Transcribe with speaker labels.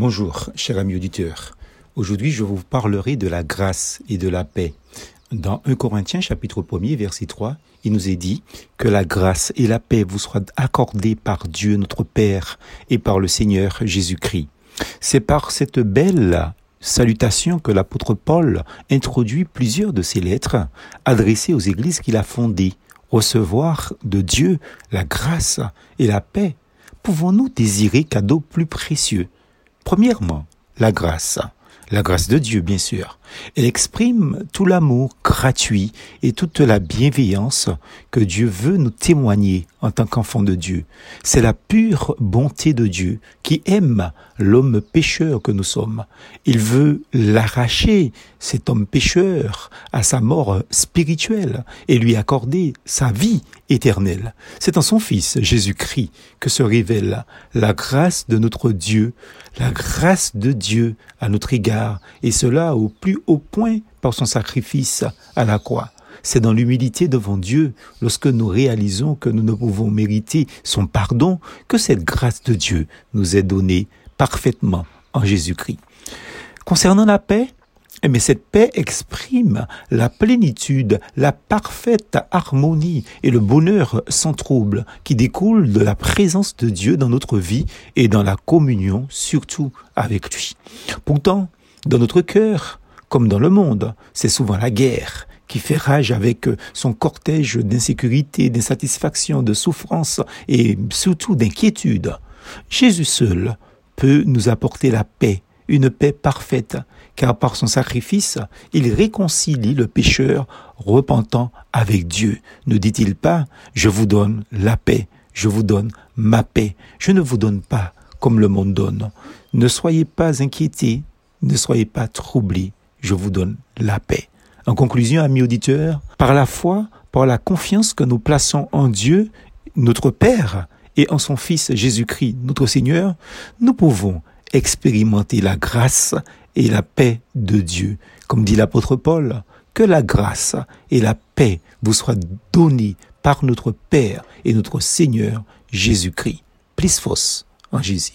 Speaker 1: Bonjour, cher ami auditeur. Aujourd'hui, je vous parlerai de la grâce et de la paix. Dans 1 Corinthiens chapitre 1er verset 3, il nous est dit que la grâce et la paix vous soient accordées par Dieu notre Père et par le Seigneur Jésus-Christ. C'est par cette belle salutation que l'apôtre Paul introduit plusieurs de ses lettres adressées aux églises qu'il a fondées. Recevoir de Dieu la grâce et la paix. Pouvons-nous désirer cadeau plus précieux? Premièrement, la grâce. La grâce de Dieu, bien sûr. Elle exprime tout l'amour gratuit et toute la bienveillance que Dieu veut nous témoigner en tant qu'enfant de Dieu. C'est la pure bonté de Dieu qui aime l'homme pécheur que nous sommes. Il veut l'arracher, cet homme pécheur, à sa mort spirituelle et lui accorder sa vie éternelle. C'est en son Fils, Jésus-Christ, que se révèle la grâce de notre Dieu, la grâce de Dieu à notre égard, et cela au plus haut point par son sacrifice à la croix. C'est dans l'humilité devant Dieu, lorsque nous réalisons que nous ne pouvons mériter son pardon, que cette grâce de Dieu nous est donnée parfaitement en Jésus-Christ. Concernant la paix, mais cette paix exprime la plénitude, la parfaite harmonie et le bonheur sans trouble qui découle de la présence de Dieu dans notre vie et dans la communion surtout avec lui. Pourtant, dans notre cœur, comme dans le monde, c'est souvent la guerre qui fait rage avec son cortège d'insécurité, d'insatisfaction, de souffrance et surtout d'inquiétude. Jésus seul peut nous apporter la paix, une paix parfaite, car par son sacrifice, il réconcilie le pécheur repentant avec Dieu. Ne dit-il pas, je vous donne la paix, je vous donne ma paix, je ne vous donne pas comme le monde donne. Ne soyez pas inquiétés, ne soyez pas troublés, je vous donne la paix. En conclusion, amis auditeurs, par la foi, par la confiance que nous plaçons en Dieu, notre Père, et en son Fils Jésus-Christ, notre Seigneur, nous pouvons expérimenter la grâce et la paix de Dieu. Comme dit l'apôtre Paul, que la grâce et la paix vous soient données par notre Père et notre Seigneur Jésus-Christ. Plus en Jésus.